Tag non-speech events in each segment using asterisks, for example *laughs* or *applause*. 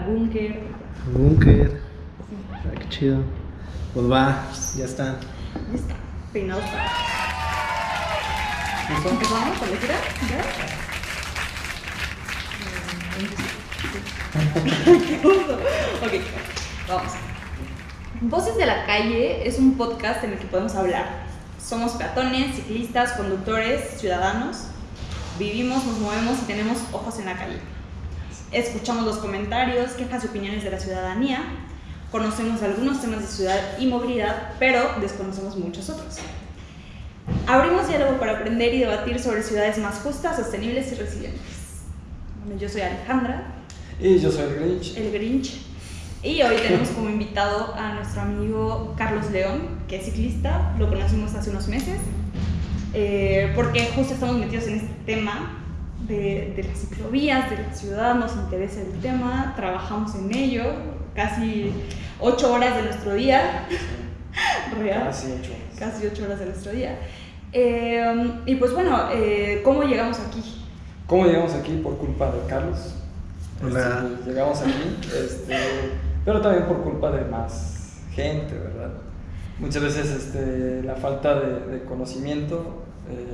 al búnker. Búnker. Ay, qué chido. Pues va, ya está. Ya está, peinados para. ¿Empezamos con la gira? ¿Ya? *laughs* Ok, vamos. Voces de la calle es un podcast en el que podemos hablar. Somos peatones, ciclistas, conductores, ciudadanos. Vivimos, nos movemos y tenemos ojos en la calle. Escuchamos los comentarios, quejas y opiniones de la ciudadanía. Conocemos algunos temas de ciudad y movilidad, pero desconocemos muchos otros. Abrimos diálogo para aprender y debatir sobre ciudades más justas, sostenibles y resilientes. Bueno, yo soy Alejandra, Y yo soy el Grinch. el Grinch, y hoy tenemos como invitado a nuestro amigo Carlos León, que es ciclista, lo conocimos hace unos meses, eh, porque justo estamos metidos en este tema de, de las ciclovías, de la ciudad, nos interesa el tema, trabajamos en ello, casi ocho horas de nuestro día, *laughs* real Casi ocho. casi ocho horas de nuestro día. Eh, y pues bueno, eh, ¿cómo llegamos aquí? ¿Cómo llegamos aquí? Por culpa de Carlos. Hola. Este, llegamos aquí, este, pero también por culpa de más gente, ¿verdad? Muchas veces este, la falta de, de conocimiento eh,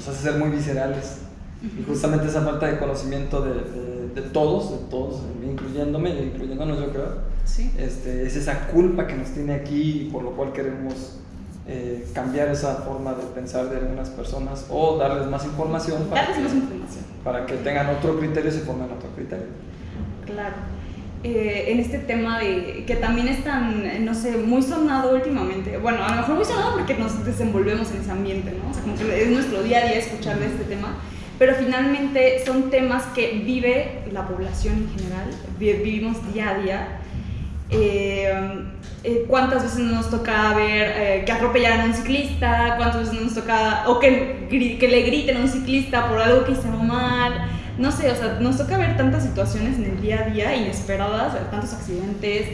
nos hace ser muy viscerales. Y justamente esa falta de conocimiento de, de- de todos, de todos, incluyéndome incluyéndonos yo creo, Sí. este, es esa culpa que nos tiene aquí y por lo cual queremos eh, cambiar esa forma de pensar de algunas personas o darles más información para, Darles que, más información. para que tengan otro criterio y se formen otro criterio. Claro. Eh, en este tema de que también es tan, no sé, muy sonado últimamente. Bueno, a lo mejor muy sonado porque nos desenvolvemos en ese ambiente, ¿no? O sea, como que es nuestro día a día escuchar de este tema. Pero finalmente son temas que vive la población en general, vi- vivimos día a día. Eh, eh, ¿Cuántas veces nos toca ver eh, que atropellaran a un ciclista? ¿Cuántas veces nos toca, o que, que le griten a un ciclista por algo que hizo mal? No sé, o sea, nos toca ver tantas situaciones en el día a día inesperadas, tantos accidentes,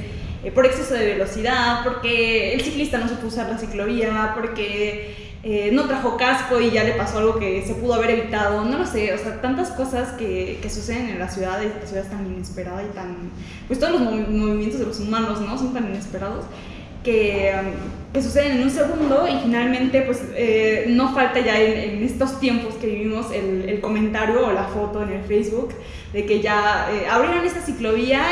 eh, por exceso de velocidad, porque el ciclista no supo usar la ciclovía, porque eh, no trajo casco y ya le pasó algo que se pudo haber evitado, no lo sé, o sea, tantas cosas que, que suceden en la ciudad, la ciudad es tan inesperada y tan, pues todos los movi- movimientos de los humanos, ¿no? Son tan inesperados que, um, que suceden en un segundo y finalmente pues eh, no falta ya en, en estos tiempos que vivimos el, el comentario o la foto en el Facebook de que ya eh, abrieron esta ciclovía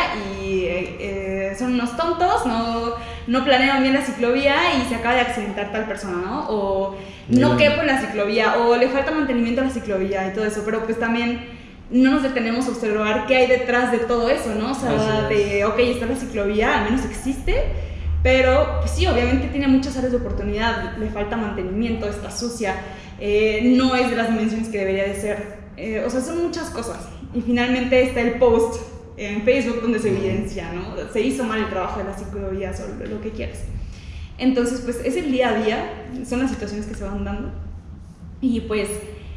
y eh, eh, son unos tontos, no, no planearon bien la ciclovía y se acaba de accidentar tal persona, ¿no? O no Mm. quepo en la ciclovía o le falta mantenimiento a la ciclovía y todo eso, pero pues también no nos detenemos a observar qué hay detrás de todo eso, ¿no? O sea, es. de, ok, está la ciclovía, al menos existe, pero pues sí, obviamente tiene muchas áreas de oportunidad, le falta mantenimiento, está sucia, eh, no es de las dimensiones que debería de ser. Eh, o sea, son muchas cosas. Y finalmente está el post en Facebook donde se evidencia, ¿no? Se hizo mal el trabajo de las ciclovías o lo- lo que quieras. Entonces, pues es el día a día, son las situaciones que se van dando. Y pues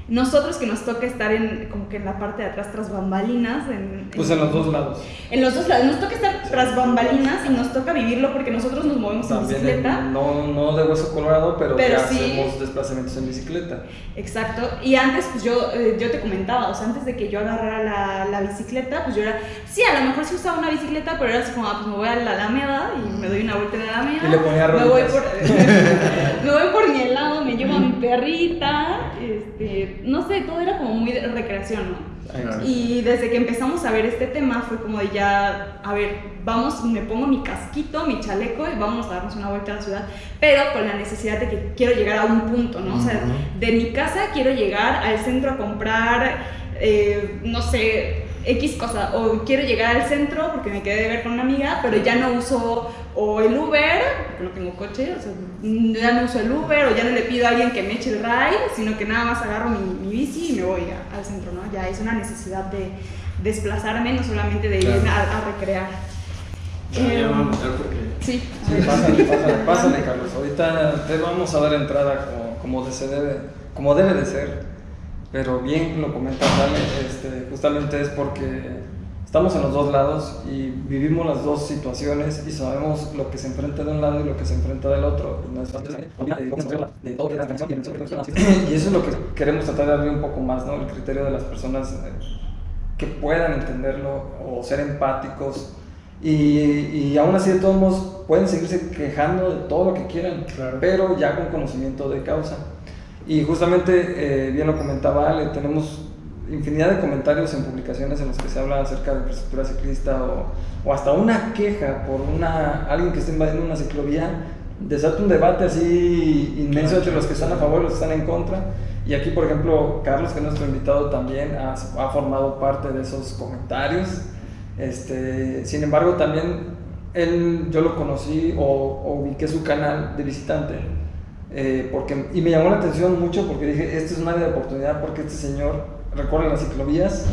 nosotros que nos toca estar en, como que en la parte de atrás tras bambalinas, en, Pues en los dos lados. en los dos lados, nos toca estar tras bambalinas y nos toca vivirlo porque nosotros nos movemos en bicicleta. en- no, no de hueso colorado, pero, Pero ya sí. hacemos desplazamientos en bicicleta. Exacto. Y antes, pues yo, eh, yo te comentaba, o sea, antes de que yo agarrara la, la bicicleta, pues yo era, sí, a lo mejor sí usaba una bicicleta, pero era así como, ah, pues me voy a la Alameda y me doy una vuelta en la Alameda. Y le ponía me voy, por, *laughs* me voy por mi helado, me llevo a mi perrita, este, no sé, todo era como muy de recreación, ¿no? Y desde que empezamos a ver este tema fue como de ya, a ver, vamos, me pongo mi casquito, mi chaleco y vamos a darnos una vuelta a la ciudad, pero con la necesidad de que quiero llegar a un punto, ¿no? O sea, de mi casa quiero llegar al centro a comprar, eh, no sé, X cosa, o quiero llegar al centro porque me quedé de ver con una amiga, pero ya no uso o el Uber, porque no tengo coche, o sea, ya no uso el Uber, o ya no le pido a alguien que me eche el ride, sino que nada más agarro mi, mi bici y me voy a- al centro, ¿no? Ya es una necesidad de desplazarme, no solamente de irme a, a recrear. Ya, ya Eh, vamos a porque. Sí, Sí, pásale, pásale, *laughs* pásale, Carlos. Ahorita te vamos a dar entrada como, como, de se debe, como debe de ser. Pero bien lo comentas, Ale, este, justamente es porque estamos en los dos lados y vivimos las dos situaciones y sabemos lo que se enfrenta de un lado y lo que se enfrenta del otro. Y eso es lo que queremos tratar de abrir un poco más, ¿no? El criterio de las personas eh, que puedan entenderlo o ser empáticos. Y, y aún así, de todos modos, pueden seguirse quejando de todo lo que quieran, Claro. pero ya con conocimiento de causa. Y justamente, eh, bien lo comentaba Ale, tenemos infinidad de comentarios en publicaciones en los que se habla acerca de infraestructura ciclista o, o hasta una queja por una, alguien que esté invadiendo una ciclovía, desata un debate así inmenso entre los que están a favor y los que están en contra. Y aquí, por ejemplo, Carlos, que es nuestro invitado, también ha, ha formado parte de esos comentarios. Este, sin embargo, también él, yo lo conocí o, o ubiqué su canal de visitante. Eh, porque, y me llamó la atención mucho porque dije, este es un área de oportunidad porque este señor recorre las ciclovías.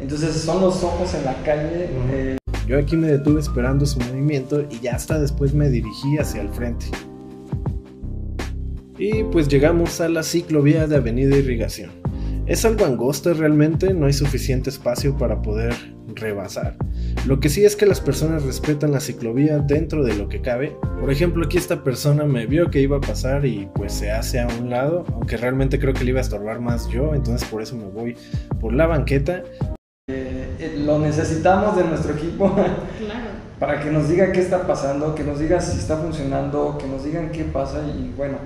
Entonces son los ojos en la calle. Eh, Yo aquí me detuve esperando su movimiento y ya hasta después me dirigí hacia el frente. Y pues llegamos a la ciclovía de Avenida Irrigación. Es algo angosta realmente, no hay suficiente espacio para poder rebasar. Lo que sí es que las personas respetan la ciclovía dentro de lo que cabe. Por ejemplo, aquí esta persona me vio que iba a pasar y pues se hace a un lado, aunque realmente creo que le iba a estorbar más yo, entonces por eso me voy por la banqueta eh, lo necesitamos de nuestro equipo *laughs* Claro. para que nos diga qué está pasando, que nos diga si está funcionando, que nos digan qué pasa y bueno,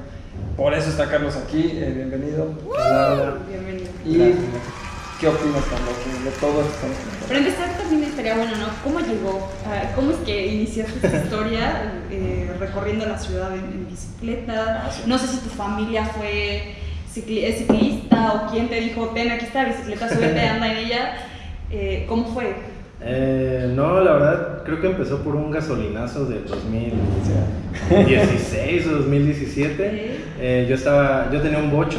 por eso está Carlos aquí, eh, bienvenido. Bienvenido. ¿Y qué opinas, Carlos, de todo esto? Para empezar, también estaría bueno, ¿no? ¿Cómo llegó? Ah, ¿Cómo es que iniciaste *laughs* esta historia eh, recorriendo la ciudad en, en bicicleta? Ah, sí. No sé si tu familia fue ciclista o quién te dijo, ten, aquí está la bicicleta, súbete, anda en ella. Eh, ¿Cómo fue? Eh, no, la verdad, creo que empezó por un gasolinazo del 2016 o 2017. Eh, yo estaba, yo tenía un bocho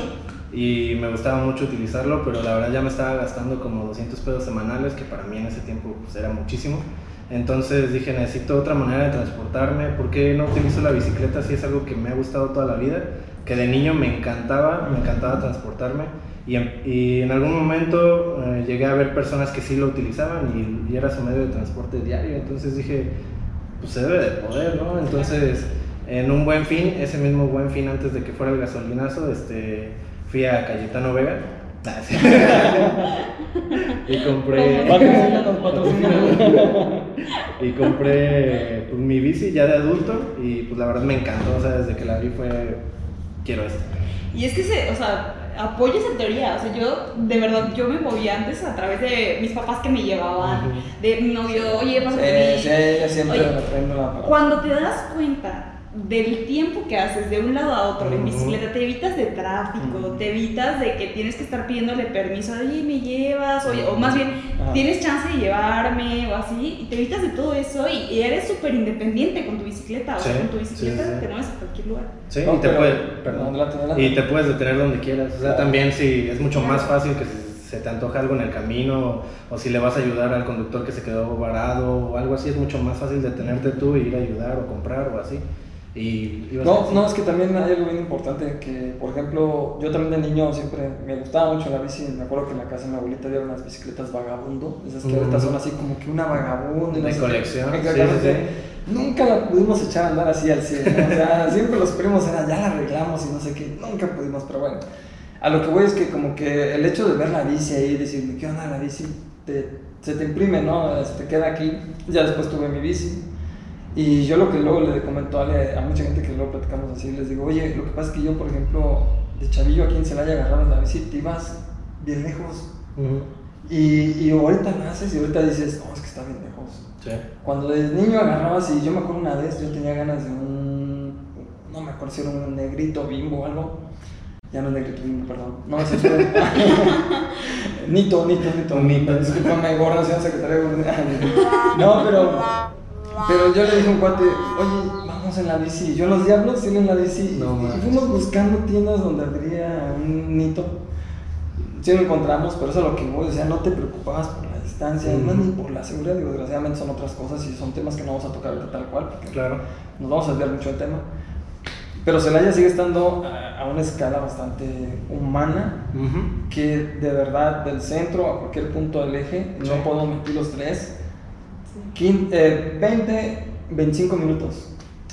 y me gustaba mucho utilizarlo, pero la verdad ya me estaba gastando como 200 pesos semanales, que para mí en ese tiempo pues, era muchísimo. Entonces dije, necesito otra manera de transportarme, ¿por qué no utilizo la bicicleta si es algo que me ha gustado toda la vida? Que de niño me encantaba, me encantaba transportarme. Y en, y en algún momento eh, llegué a ver personas que sí lo utilizaban y, y era su medio de transporte diario. Entonces dije, pues se debe de poder, ¿no? Entonces, en un buen fin, ese mismo buen fin antes de que fuera el gasolinazo, este, fui a Cayetano Vega. *laughs* Y compré *laughs* y compré pues, mi bici ya de adulto y pues la verdad me encantó, o sea, desde que la vi fue quiero esto. Y es que, se, o sea, apoyo esa teoría. O sea, yo, de verdad, yo me movía antes a través de mis papás que me llevaban, Ujú. de mi novio, oye, Sí, siempre Oye, la. Cuando te das cuenta del tiempo que haces de un lado a otro en Ujú. bicicleta, te evitas de tráfico, te evitas de que tienes que estar pidiéndole permiso, oye, me llevas, oye, o más bien, tienes chance de llevarme o así, y te evitas de todo eso y, y eres súper independiente con tu bicicleta, o sea, con tu bicicleta sí, sí. te mueves a cualquier lugar. Sí, No, y te pero- puedes, perdón. Adelante, adelante. Y te puedes detener donde quieras. O sea, también si es mucho más fácil que se, se te antoja algo en el camino o si le vas a ayudar al conductor que se quedó varado o algo así, es mucho más fácil detenerte tú e ir a ayudar o comprar o así. Y a No, no, es que también hay algo bien importante que, por ejemplo, yo también de niño siempre me gustaba mucho la bici. Me acuerdo que en la casa de mi abuelita había unas bicicletas vagabundo, esas que ahorita Ujú. son así como que una vagabundo. y no De colección, sí, sí, Nunca la pudimos echar a andar así al cielo. ¿no? O sea, *laughs* siempre los primos eran, ya la arreglamos y no sé qué. Nunca pudimos, pero bueno. A lo que voy es que como que el hecho de ver la bici ahí y decir, ¿qué onda la bici? Te, se te imprime, ¿no? Se te queda aquí. Ya después tuve mi bici. Y yo lo que luego le comento a, mucha gente que luego platicamos así, les digo, oye, lo que pasa es que yo, por ejemplo, de chavillo aquí en Celaya agarrabas la bici, te ibas bien lejos. Y, y ahorita lo haces y ahorita dices, no, es que está bien lejos. Sí. Cuando de niño agarrabas, y yo me acuerdo una vez, yo tenía ganas de un, no me acuerdo si era un negrito bimbo o algo. Ya no es negrito bimbo, perdón. No, ese fue. *laughs* Nito, Nito, Nito. Un Nito. Discúlpame, gorda, señor secretario. *laughs* No, pero. Pero yo le dije a un cuate, oye, vamos en la bici. Yo los diablos tienen la bici. No, y fuimos buscando tiendas donde habría un Nito. Sí lo encontramos, pero eso es lo que voy, o sea, no te preocupabas por la distancia, no ni por la seguridad, digo, desgraciadamente son otras cosas y son temas que no vamos a tocar ahorita tal cual, porque Claro. nos vamos a desviar mucho del tema. Pero Celaya sigue estando a, a una escala bastante humana, que de verdad del centro a cualquier punto del eje, Sí. no podemos meter los tres, Sí. quin- eh, 20, 25 minutos.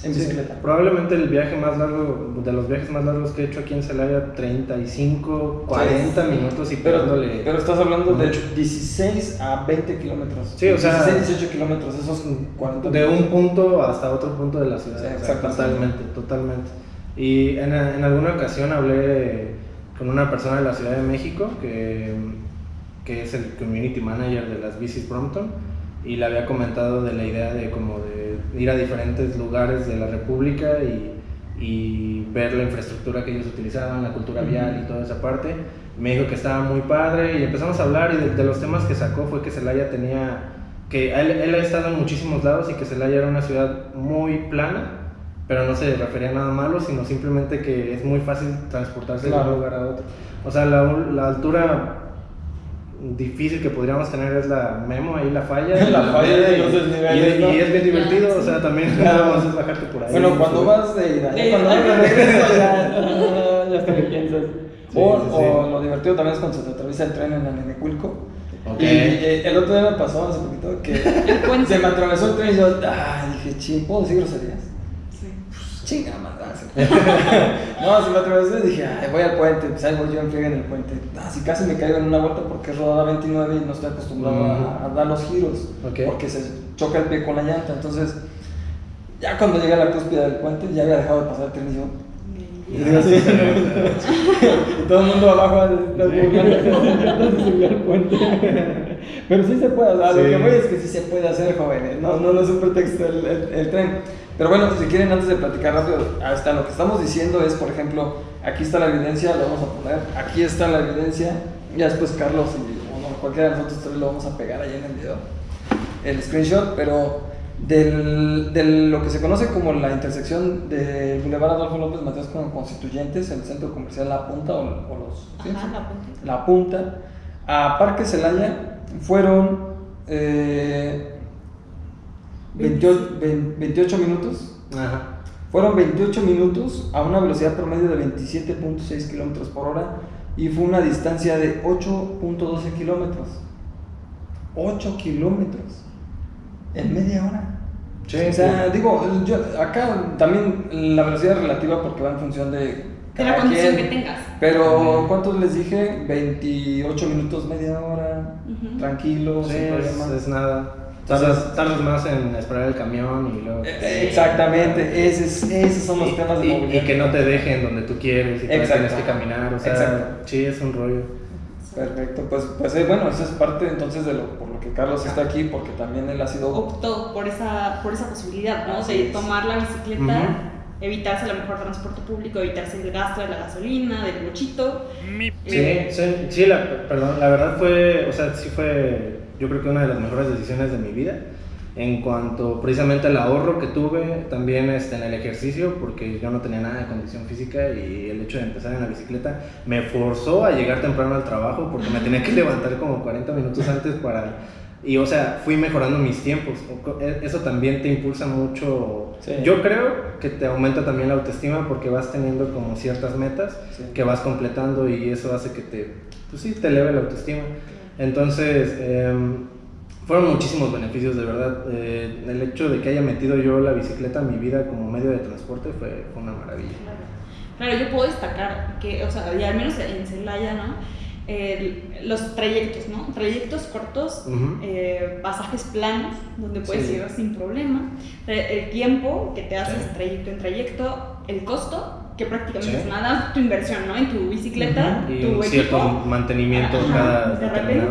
en Sí, bicicleta. probablemente el viaje más largo, de los viajes más largos que he hecho aquí en Celaya, 35, 40 minutos y Pero, pegándole. pero estás hablando de mucho. 16 a 20 kilómetros. Sí, o sea- 16, 18 kilómetros, esos 40 de un punto hasta otro punto de la ciudad. Sí, totalmente, totalmente. Y en, en alguna ocasión hablé con una persona de la Ciudad de México que, que es el community manager de las bicis Brompton y le había comentado de la idea de como de ir a diferentes lugares de la República y, y ver la infraestructura que ellos utilizaban, la cultura vial y toda esa parte. Me dijo que estaba muy padre y empezamos a hablar y de, de los temas que sacó fue que Celaya tenía, que él, él ha estado en muchísimos lados y que Celaya era una ciudad muy plana, pero no se refería a nada malo, sino simplemente que es muy fácil transportarse de Claro. un lugar a otro. O sea, la, la altura difícil que podríamos tener es la Memo, ahí la falla. *laughs* La falla y y- los desniveles, y, ¿no? y es bien divertido, Ah, o sea, sí. también Claro. *laughs* nada más es bajarte por ahí. Bueno, cuando Sí. vas de ida, ya De cuando ida. vas de regreso, ya, ya hasta que piensas. Sí, o, sí, sí. o lo divertido también es cuando se te atraviesa el tren en la Nenecuilco. Ok. Y, eh, el otro día me pasó hace poquito que se me atravesó el tren y yo, ah, dije, ching, ¿puedo decir groserías? Chinga, madrazo. *laughs* no, se me atravesó y dije, ay, voy al puente, pues ahí voy yo en friega en el puente. Ah, si casi me caigo en una vuelta porque es rodada 29 y no estoy acostumbrado a- dar los giros. Porque se choca el pie con la llanta. Entonces, ya cuando llegué a la cúspide del puente, ya había dejado de pasar el tren y yo. Y *laughs* así, todo el mundo abajo se subió al puente. *laughs* Pero sí se puede, o sea, lo Sí. que voy es que sí se puede hacer, jóvenes. No, no, no es un pretexto el, el- el tren. Pero bueno, si quieren, antes de platicar rápido, hasta lo que estamos diciendo es, por ejemplo, aquí está la evidencia, lo vamos a poner, aquí está la evidencia, ya después Carlos y o no, cualquiera de nosotros tres lo vamos a pegar ahí en el video, el screenshot, pero de lo que se conoce como la intersección de Boulevard Adolfo López Mateos con Constituyentes, el centro comercial La Punta o, o los... la puntita. La Punta, a Parque Celaya fueron eh, 28, vein- 28 minutos. Ajá. Fueron 28 minutos a una velocidad promedio de 27.6 kilómetros por hora y fue una distancia de 8.12 kilómetros. 8 kilómetros en media hora. Sí, o sea, sí. digo, yo, acá también la velocidad es relativa porque va en función de. De la condición quien. que tengas. Pero, ¿cuántos les dije? 28 minutos, media hora, Ujú. tranquilo, Sí, sin es, problema. es nada. Tardas- Tardas, tardas más en esperar el camión y luego. Eh, Exactamente, ese es- esos son los y, temas de y- movilidad. y que no te dejen donde tú quieres y tienes que caminar. O sea, Exacto. sí, es un rollo. Perfecto, pues, pues eh, bueno, eso es parte entonces de lo por lo que Carlos está aquí, porque también él ha sido. optó por esa, por esa posibilidad, ¿no? Así De es. tomar la bicicleta, evitarse a lo mejor transporte público, evitarse el gasto de la gasolina, del bochito. Sí, Eh, sí, sí, la, perdón, la verdad fue, o sea, sí fue, yo creo que una de las mejores decisiones de mi vida. En cuanto precisamente al ahorro que tuve, también este, en el ejercicio, porque yo no tenía nada de condición física y el hecho de empezar en la bicicleta me forzó a llegar temprano al trabajo porque me tenía que *laughs* levantar como 40 minutos antes para... Y o sea, fui mejorando mis tiempos. E- Eso también te impulsa mucho. Sí. Yo creo que te aumenta también la autoestima porque vas teniendo como ciertas metas Sí. que vas completando y eso hace que te, pues sí, te eleve la autoestima. Entonces, em, fueron muchísimos beneficios, de verdad. Eh, el hecho de que haya metido yo la bicicleta en mi vida como medio de transporte fue, fue una maravilla. Claro. Claro, yo puedo destacar que, o sea, y al menos en Celaya, ¿no? Los trayectos, ¿no? Trayectos cortos, eh, pasajes planos, donde puedes Sí. ir sin problema, eh, el tiempo que te haces Sí. trayecto en trayecto, el costo, que prácticamente Sí. es nada, tu inversión, ¿no? En tu bicicleta, Y tu un cierto equipo, mantenimiento Ajá, cada de repente.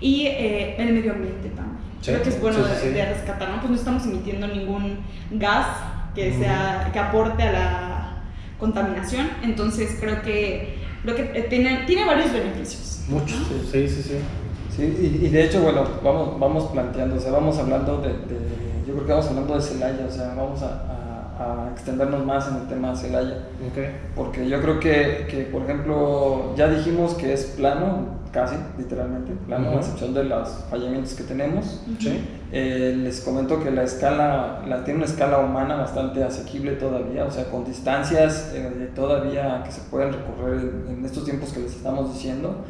Y eh, el medio ambiente también. Sí, Creo que es bueno sí, sí, de, rescatar, ¿no? Pues no estamos emitiendo ningún gas que, sea, que aporte a la contaminación, entonces creo que, creo que eh, tiene, tiene varios beneficios. Mucho, sí, sí, sí. Sí, y, y de hecho, bueno, vamos, vamos planteando, o sea, vamos hablando de, de- yo creo que vamos hablando de Celaya, o sea, vamos a, a- a extendernos más en el tema de Celaya, Ok. porque yo creo que, que, por ejemplo, ya dijimos que es plano, casi, literalmente, plano, a Ujú. excepción de los fallamientos que tenemos. Sí. Eh, les comento que la escala, la, tiene una escala humana bastante asequible todavía, o sea, con distancias eh, todavía que se pueden recorrer en, en estos tiempos que les estamos diciendo.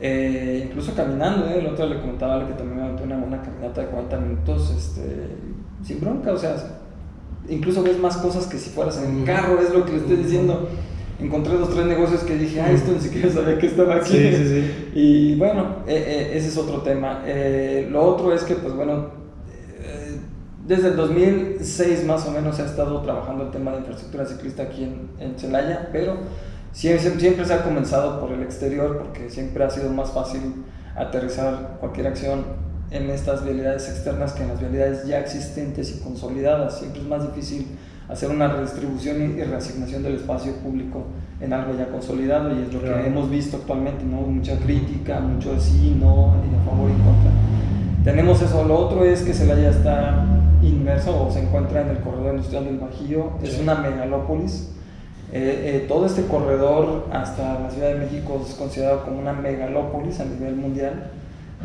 Eh, incluso caminando, ¿eh? el otro le comentaba a que también me una, una caminata de 40 minutos este, sin bronca, o sea, incluso ves más cosas que si fueras en carro, es lo que le estoy diciendo. Encontré dos, tres negocios que dije, ah, esto ni siquiera sabía que estaba aquí. Sí, sí, sí. *laughs* Y bueno, eh, eh, ese es otro tema. Eh, lo otro es que, pues bueno, eh, desde el 2006 más o menos he estado trabajando el tema de infraestructura ciclista aquí en, en Celaya, pero siempre, siempre se ha comenzado por el exterior porque siempre ha sido más fácil aterrizar cualquier acción en estas vialidades externas que en las vialidades ya existentes y consolidadas. Siempre es más difícil hacer una redistribución y reasignación del espacio público en algo ya consolidado y es lo Claro. que hemos visto actualmente, ¿no? Mucha crítica, mucho sí, no, y a favor y contra. Tenemos eso, lo otro es que Celaya está inmerso o se encuentra en el corredor industrial del Bajío, es Sí. una megalópolis. Eh, eh, todo este corredor hasta la Ciudad de México es considerado como una megalópolis a nivel mundial.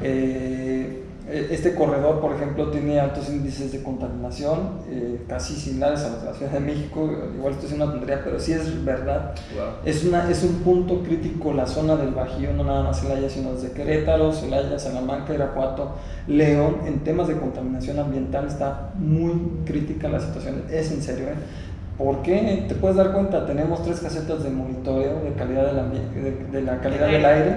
Eh, este corredor, por ejemplo, tiene altos índices de contaminación, eh, casi similares a los de la Ciudad de México. Igual estoy haciendo una tontería, pero sí es verdad. Wow. Es, una, es un punto crítico la zona del Bajío, no nada más Celaya, sino desde Querétaro, Celaya, Salamanca, Irapuato, León. En temas de contaminación ambiental está muy crítica la situación, es en serio. ¿eh? ¿Por qué? Te puedes dar cuenta, tenemos tres casetas de monitoreo de, calidad del de, de la calidad del aire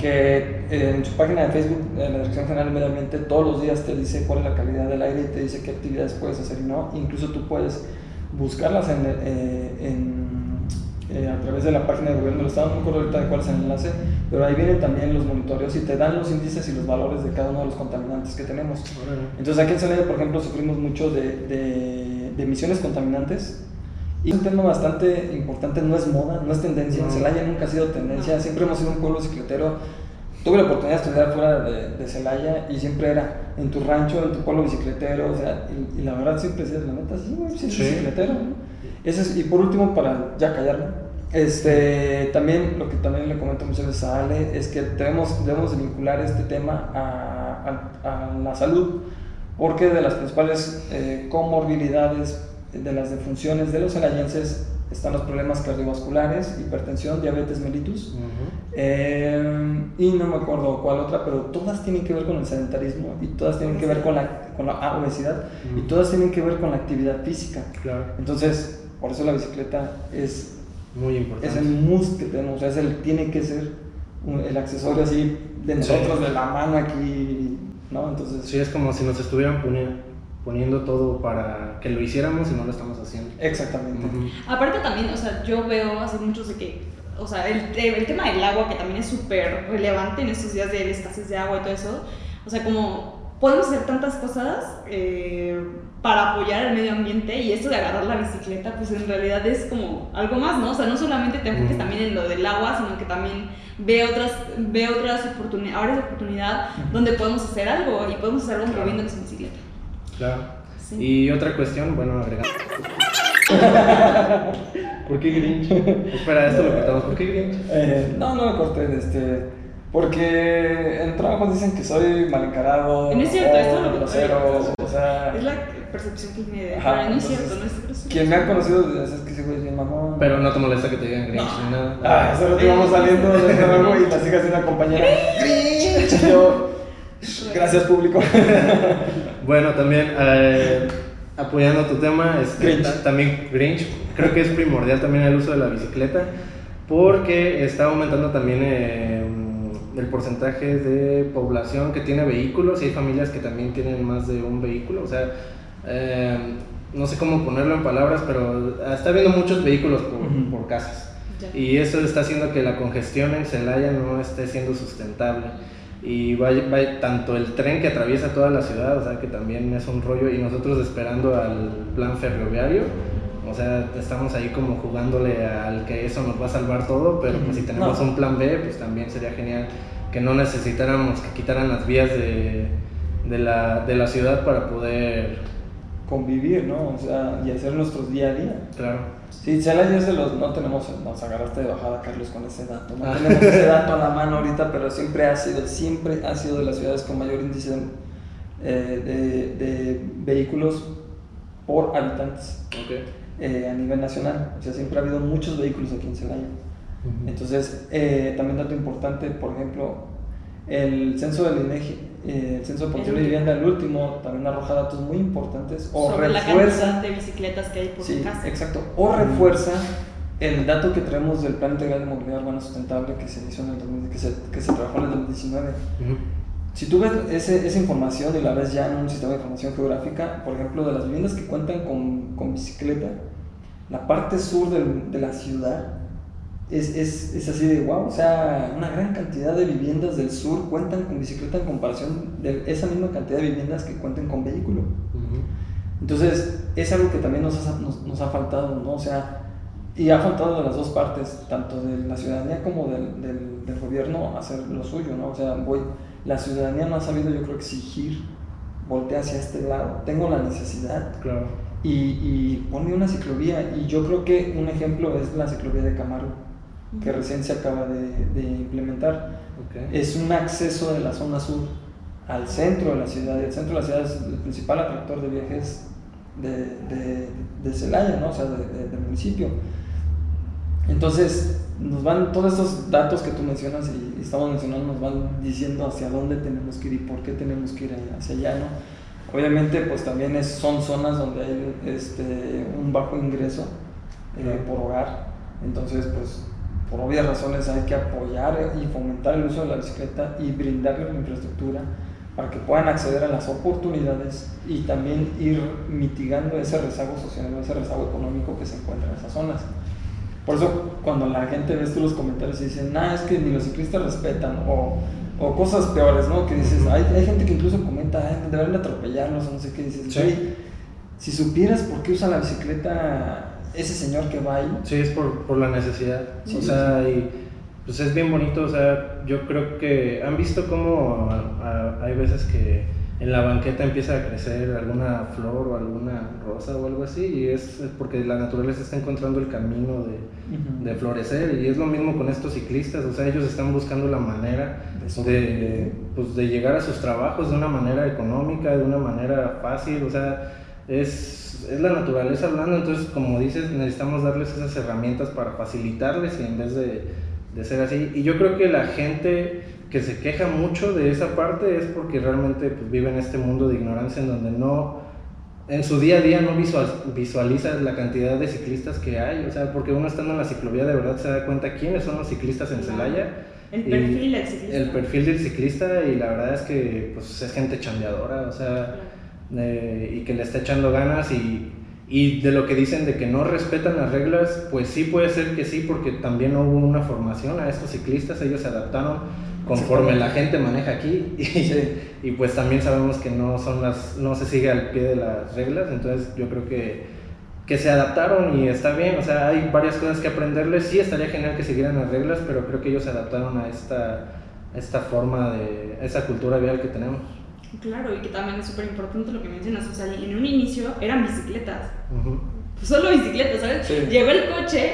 que en su página de Facebook, en la Dirección General del Medio Ambiente, todos los días te dice cuál es la calidad del aire y te dice qué actividades puedes hacer y no. Incluso tú puedes buscarlas en, eh, en, eh, a través de la página de gobierno del Estado, no me acuerdo ahorita de cuál es el enlace, pero ahí vienen también los monitoreos y te dan los índices y los valores de cada uno de los contaminantes que tenemos. Entonces aquí en Celaya, por ejemplo, sufrimos mucho de, de- de emisiones contaminantes. Y es un tema bastante importante, no es moda, no es tendencia. En. Celaya nunca ha sido tendencia, siempre hemos sido un pueblo bicicletero. Tuve la oportunidad de estudiar fuera de, Celaya y siempre era en tu rancho, en tu pueblo bicicletero. O sea, y, y la verdad siempre decías, la neta, sí, güey, sí, Sí. bicicletero. ¿no? Es- y por último, para ya callarme, este, también lo que también le comento muchas veces a Ale es que debemos, debemos de vincular este tema a, a- a la salud, porque de las principales eh, comorbilidades de las defunciones de los celayenses están los problemas cardiovasculares, hipertensión, diabetes mellitus, eh, y no me acuerdo cuál otra, pero todas tienen que ver con el sedentarismo y todas tienen que ver con la, con la obesidad y todas tienen que ver con la actividad física. Claro. Entonces, por eso la bicicleta es, Muy es importante. el must que tenemos, es el, tiene que ser un- el accesorio así de nosotros, Sí. de la mano aquí, ¿no? Entonces, Sí, es como si nos estuvieran poni- poniendo todo para que lo hiciéramos y no lo estamos haciendo. exactamente. Aparte también, o sea, yo veo así muchos de que, o sea, el, el tema del agua que también es súper relevante en estos días de la escasez de agua y todo eso, o sea, como podemos hacer tantas cosas eh, para apoyar el medio ambiente y esto de agarrar la bicicleta, pues en realidad es como algo más, ¿no? O sea, no solamente te enfoques también en lo del agua, sino que también ve otras, ve otras oportunidades, áreas de oportunidad donde podemos hacer algo y podemos hacer algo Claro. moviéndonos en bicicleta. Claro. Sí. Y otra cuestión, bueno, agregando. *laughs* ¿Por qué Grinch? Espera, esto lo cortamos. ¿Por qué Grinch? Eh, no, no me corten, este, porque en trabajos dicen que soy mal encarado, No es cierto, esto o lo- grosero, o sea, Es la percepción que tiene de Ajá, afuera, no es cierto, no es cierto. quien me ha conocido desde hace- es que ese güey es bien mamón. Pero no te molesta que te digan Grinch ni nada. Ah, solo te íbamos saliendo del trabajo y las hijas de una compañera. ¡Grinch! Yo, gracias público. *laughs* Bueno, también eh, apoyando tu tema, este, Grinch. ta- también Grinch, creo que es primordial también el uso de la bicicleta porque está aumentando también eh, el porcentaje de población que tiene vehículos y hay familias que también tienen más de un vehículo, o sea, eh, no sé cómo ponerlo en palabras, pero está habiendo muchos vehículos por, Ujú. por casas. Ya. Y eso está haciendo que la congestión en Celaya no esté siendo sustentable. Y va, va tanto el tren que atraviesa toda la ciudad, o sea que también es un rollo, y nosotros esperando al plan ferroviario, o sea, estamos ahí como jugándole al que eso nos va a salvar todo, pero pues si tenemos No. un plan B, pues también sería genial que no necesitáramos que quitaran las vías de, de, la, de la ciudad para poder, Convivir, ¿no? O sea, y hacer nuestros día a día. claro. Sí, Celaya es de los, no tenemos, nos agarraste de bajada, Carlos, con ese dato. No tenemos *laughs* ese dato a la mano ahorita, pero siempre ha sido, siempre ha sido de las ciudades con mayor índice de, eh, de- de vehículos por habitantes Ok. eh, a nivel nacional. O sea, siempre ha habido muchos vehículos aquí en Celaya. Entonces, eh, también dato importante, por ejemplo, el censo del INEGI eh, el censo de población y vivienda, el último, también arroja datos muy importantes o Sobre la refuerza. cantidad de bicicletas que hay por Sí, casa. exacto. O refuerza el dato que traemos del Plan Integral de Movilidad Urbana Sustentable que se hizo en el 2000 que se, que se trabajó en el 2019. Ujú. Si tú ves ese- esa información y la ves ya en un sistema de información geográfica, por ejemplo, de las viviendas que cuentan con, con bicicleta, la parte sur del- de la ciudad es, es, es así de wow, o sea, una gran cantidad de viviendas del sur cuentan con bicicleta en comparación de esa misma cantidad de viviendas que cuentan con vehículo. Entonces, es algo que también nos ha, nos, nos ha faltado, ¿no? O sea, y ha faltado de las dos partes, tanto de la ciudadanía como del, del, del gobierno, hacer lo suyo, ¿no? O sea, voy, la ciudadanía no ha sabido, yo creo, exigir, voltea hacia este lado, tengo la necesidad Claro. y, y ponme una ciclovía. Y yo creo que un ejemplo es la ciclovía de Camargo, que recién se acaba de, de implementar Ok. es un acceso de la zona sur al centro de la ciudad. Y el centro de la ciudad es el principal atractor de viajes de, de, de Celaya, ¿no? o sea, de- de- del municipio. Entonces, nos van todos estos datos que tú mencionas y, y estamos mencionando, nos van diciendo hacia dónde tenemos que ir y por qué tenemos que ir hacia allá, ¿no? Obviamente, pues también es, son zonas donde hay este, un bajo ingreso eh, por hogar. Entonces, pues por obvias razones hay que apoyar y fomentar el uso de la bicicleta y brindarle la infraestructura para que puedan acceder a las oportunidades y también ir mitigando ese rezago social, ese rezago económico que se encuentra en esas zonas. Por eso cuando la gente tú los comentarios y dicen, nah, es que ni los ciclistas respetan o, o cosas peores, ¿no? Que dices, hay, hay gente que incluso comenta, deberían atropellarlos o no sé qué, dices, Sí. "Güey, si supieras por qué usa la bicicleta ese señor que va ahí, Sí, es por, por la necesidad. Sí, o sea, y pues es bien bonito. O sea, yo creo que han visto cómo a- a- hay veces que en la banqueta empieza a crecer alguna flor o alguna rosa o algo así. Y es porque la naturaleza está encontrando el camino de, Ujú. de florecer. Y es lo mismo con estos ciclistas. O sea, ellos están buscando la manera De pues, de llegar a sus trabajos de una manera económica, de una manera fácil. O sea, es, es la naturaleza hablando, entonces como dices, necesitamos darles esas herramientas para facilitarles y en vez de, de ser así. Y yo creo que la gente que se queja mucho de esa parte es porque realmente pues, vive en este mundo de ignorancia en donde no, en su día a día no visual, visualiza la cantidad de ciclistas que hay, o sea, porque uno estando en la ciclovía de verdad se da cuenta quiénes son los ciclistas en Celaya. El y perfil del ciclista. El perfil del ciclista y la verdad es que pues, es gente chambeadora, o sea, eh, y que le está echando ganas y, y de lo que dicen de que no respetan las reglas, pues sí puede ser que sí, porque también hubo una formación a estos ciclistas, ellos se adaptaron conforme la gente maneja aquí *laughs* y, y pues también sabemos que no son las no se sigue al pie de las reglas, entonces yo creo que que se adaptaron y está bien, o sea, hay varias cosas que aprenderles, sí estaría genial que siguieran las reglas, pero creo que ellos se adaptaron a esta, esta forma de, esa cultura vial que tenemos. Claro, y que también es súper importante lo que mencionas. O sea, en un inicio eran bicicletas. Pues solo bicicletas, ¿sabes? Sí. Llegó el coche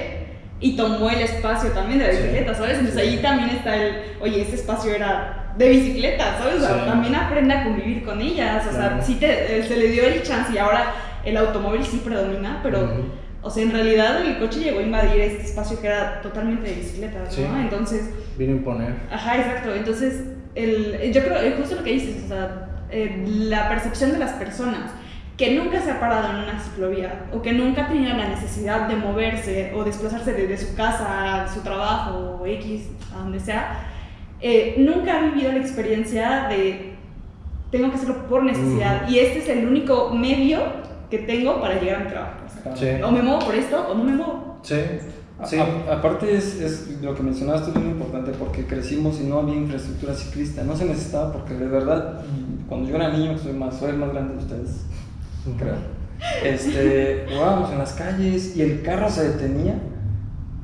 y tomó el espacio también de la Sí. bicicleta, ¿sabes? Entonces Sí. ahí también está el, oye, este espacio era de bicicleta, ¿sabes? O sea, Sí. también aprende a convivir con ellas. O sea, sí te, eh, se le dio el chance y ahora el automóvil sí predomina, pero, o sea, en realidad el coche llegó a invadir este espacio que era totalmente de bicicletas. ¿no? Entonces, Vino a imponer. Ajá, exacto. Entonces, el, yo creo, eh, justo lo que dices, o sea, eh, la percepción de las personas que nunca se ha parado en una ciclovía o que nunca ha tenido la necesidad de moverse o desplazarse desde su casa a su trabajo o X, a donde sea, eh, nunca ha vivido la experiencia de tengo que hacerlo por necesidad y este es el único medio que tengo para llegar a mi trabajo. O sea, Sí. O me muevo por esto o no me muevo. Sí, sí. a- aparte es, es lo que mencionaste es muy importante porque crecimos y no había infraestructura ciclista, no se necesitaba porque de verdad cuando yo era niño soy más soy el más grande de ustedes, creo. Este, jugábamos en las calles y el carro se detenía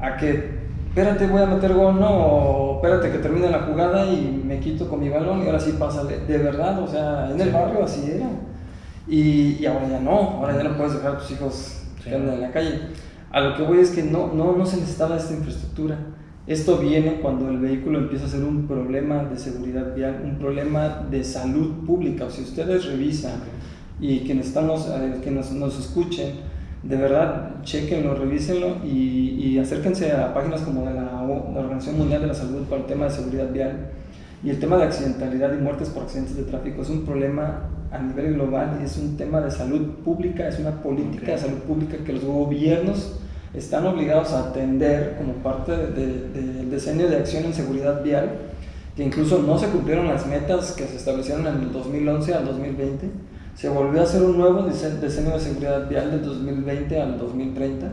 a que espérate voy a meter gol no o espérate que termine la jugada y me quito con mi balón y ahora sí pásale, de verdad, o sea, en el Sí. barrio así era. Y, y ahora ya no, ahora ya no puedes dejar a tus hijos Sí. que anden en la calle. A lo que voy es que no, no, no se necesitaba esta infraestructura. Esto viene cuando el vehículo empieza a ser un problema de seguridad vial, un problema de salud pública. O si ustedes revisan y quienes, estamos, eh, que nos, nos escuchen, de verdad, chequenlo, revísenlo y, y acérquense a páginas como de la, O- la Organización Mundial de la Salud para el tema de seguridad vial. Y el tema de accidentalidad y muertes por accidentes de tráfico es un problema a nivel global y es un tema de salud pública, es una política de salud pública que los gobiernos están obligados a atender como parte del diseño de acción en seguridad vial, que incluso no se cumplieron las metas que se establecieron en el 2011 al 2020. Se volvió a hacer un nuevo diseño de seguridad vial del 2020 al 2030,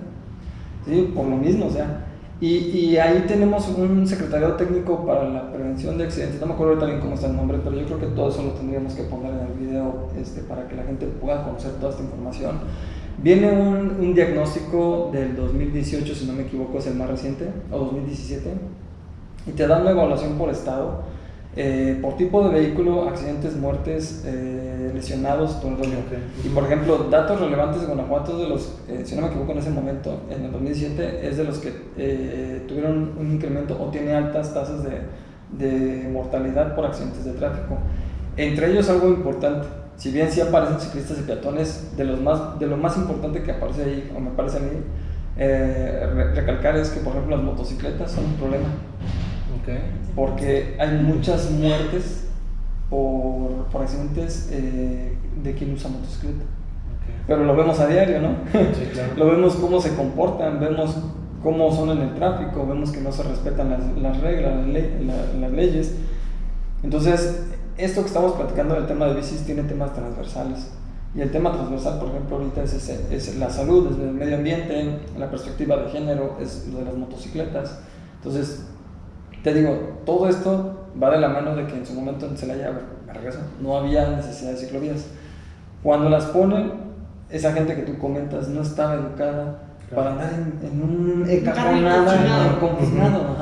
¿sí? por lo mismo, o sea, y, y, ahí tenemos un secretariado técnico para la prevención de accidentes. No me acuerdo bien cómo está el nombre, pero yo creo que todo eso lo tendríamos que poner en el video este, para que la gente pueda conocer toda esta información. Viene un, un, diagnóstico del 2018, si no me equivoco, es el más reciente, o 2017, y te dan una evaluación por estado eh, por tipo de vehículo, accidentes, muertes, eh, lesionados, todo el rollo. Y por ejemplo, datos relevantes de Guanajuato, de los, eh, si no me equivoco en ese momento, en el 2017, es de los que tuvieron un incremento o tiene altas tasas de, de, mortalidad por accidentes de tráfico. Entre ellos algo importante, si bien sí aparecen ciclistas y peatones, de, los más, de lo más importante que aparece ahí, o me parece a mí, recalcar es que por ejemplo las motocicletas son un problema. Porque hay muchas muertes por, por accidentes eh, de quien usa motocicleta. Pero lo vemos a diario, ¿no? *laughs* lo vemos cómo se comportan, vemos cómo son en el tráfico, vemos que no se respetan las, las reglas, las, las, leyes. Entonces, esto que estamos platicando del tema de bicis tiene temas transversales. Y el tema transversal, por ejemplo, ahorita es, es la salud, es el medio ambiente, la perspectiva de género, es lo de las motocicletas. Entonces, te digo, todo esto va de la mano de que en su momento en Celaya, no había necesidad de ciclovías. Cuando las ponen, esa gente que tú comentas no estaba educada para andar en, un encajonado, confinado.